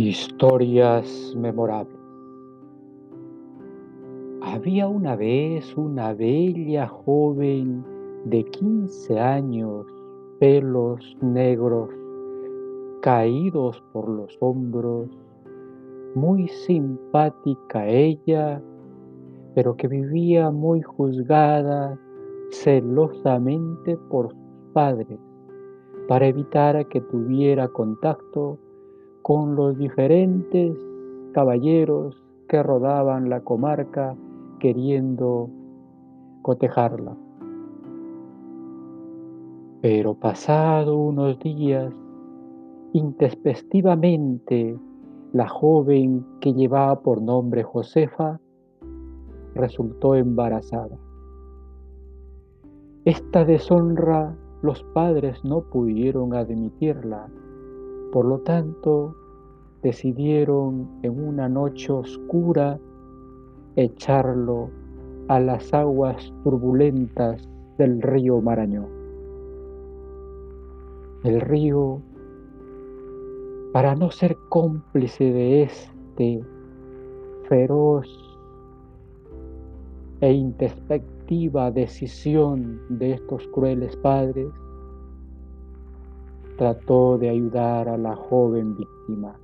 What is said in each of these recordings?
Historias memorables. Había una vez una bella joven de 15 años, pelos negros, caídos por los hombros, muy simpática ella, pero que vivía muy juzgada celosamente por sus padres, para evitar que tuviera contacto con los diferentes caballeros que rodaban la comarca queriendo cotejarla. Pero pasado unos días, intespectivamente, la joven que llevaba por nombre Josefa resultó embarazada. Esta deshonra los padres no pudieron admitirla por lo tanto, decidieron en una noche oscura echarlo a las aguas turbulentas del río Marañón. El río, para no ser cómplice de este feroz e introspectiva decisión de estos crueles padres, trató de ayudar a la joven víctima.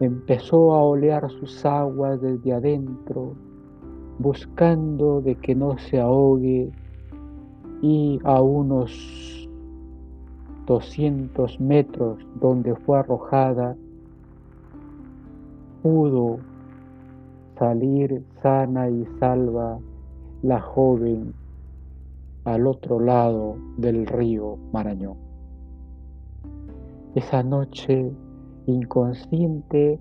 Empezó a olear sus aguas desde adentro, buscando de que no se ahogue y a unos 200 metros donde fue arrojada, pudo salir sana y salva la joven al otro lado del río Marañón. Esa noche inconsciente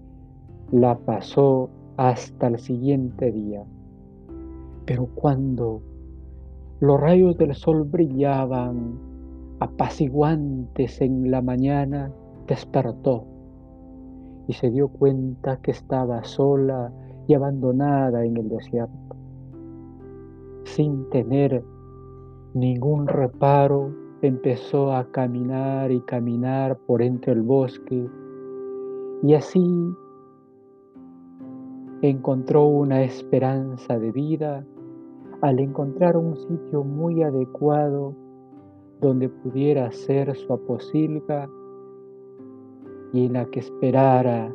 la pasó hasta el siguiente día. Pero cuando los rayos del sol brillaban apaciguantes en la mañana, despertó y se dio cuenta que estaba sola y abandonada en el desierto, sin tener ningún reparo empezó a caminar y caminar por entre el bosque y así encontró una esperanza de vida al encontrar un sitio muy adecuado donde pudiera hacer su aposilga y en la que esperara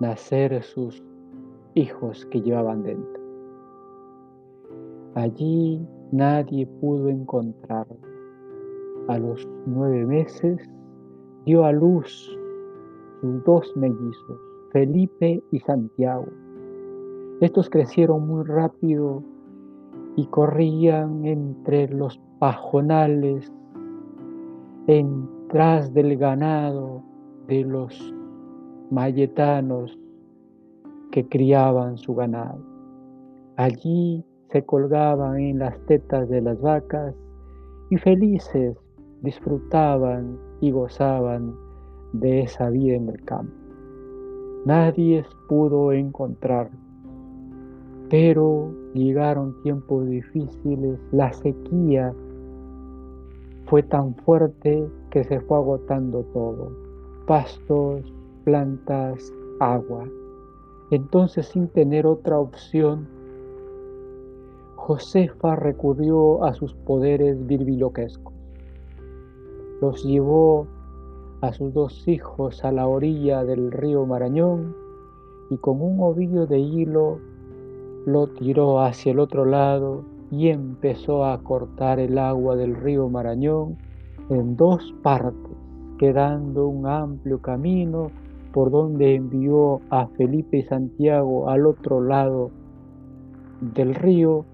nacer sus hijos que llevaban dentro. Allí nadie pudo encontrarlo a los nueve meses, dio a luz sus dos mellizos, Felipe y Santiago. Estos crecieron muy rápido y corrían entre los pajonales, tras del ganado de los mayetanos que criaban su ganado. Allí se colgaban en las tetas de las vacas y felices disfrutaban y gozaban de esa vida en el campo. Nadie pudo encontrar, pero llegaron tiempos difíciles, la sequía fue tan fuerte que se fue agotando todo, pastos, plantas, agua. Entonces, sin tener otra opción, Josefa recurrió a sus poderes virbiloquescos los llevó a sus dos hijos a la orilla del río Marañón y con un ovillo de hilo lo tiró hacia el otro lado y empezó a cortar el agua del río Marañón en dos partes, quedando un amplio camino por donde envió a Felipe y Santiago al otro lado del río,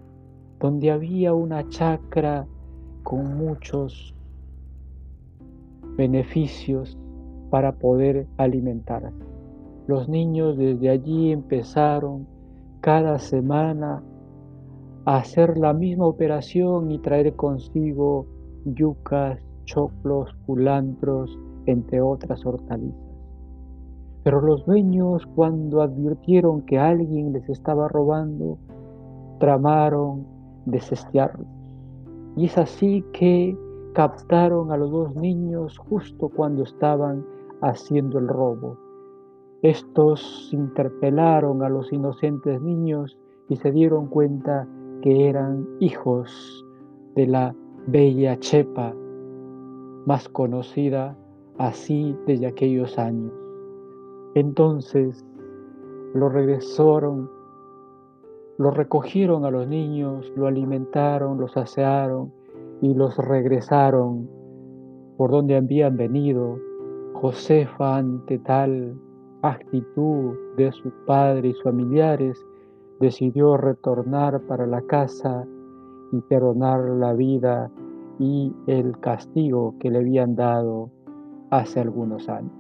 donde había una chacra con muchos beneficios para poder alimentar. Los niños desde allí empezaron cada semana a hacer la misma operación y traer consigo yucas, choclos, culantros, entre otras hortalizas. Pero los dueños cuando advirtieron que alguien les estaba robando, tramaron desestiarlos. Y es así que captaron a los dos niños justo cuando estaban haciendo el robo Estos interpelaron a los inocentes niños y se dieron cuenta que eran hijos de la bella Chepa, más conocida así desde aquellos años. Entonces lo regresaron, lo recogieron a los niños, lo alimentaron, los asearon y los regresaron por donde habían venido. Josefa ante tal actitud de su padre y familiares decidió retornar para la casa y perdonar la vida y el castigo que le habían dado hace algunos años.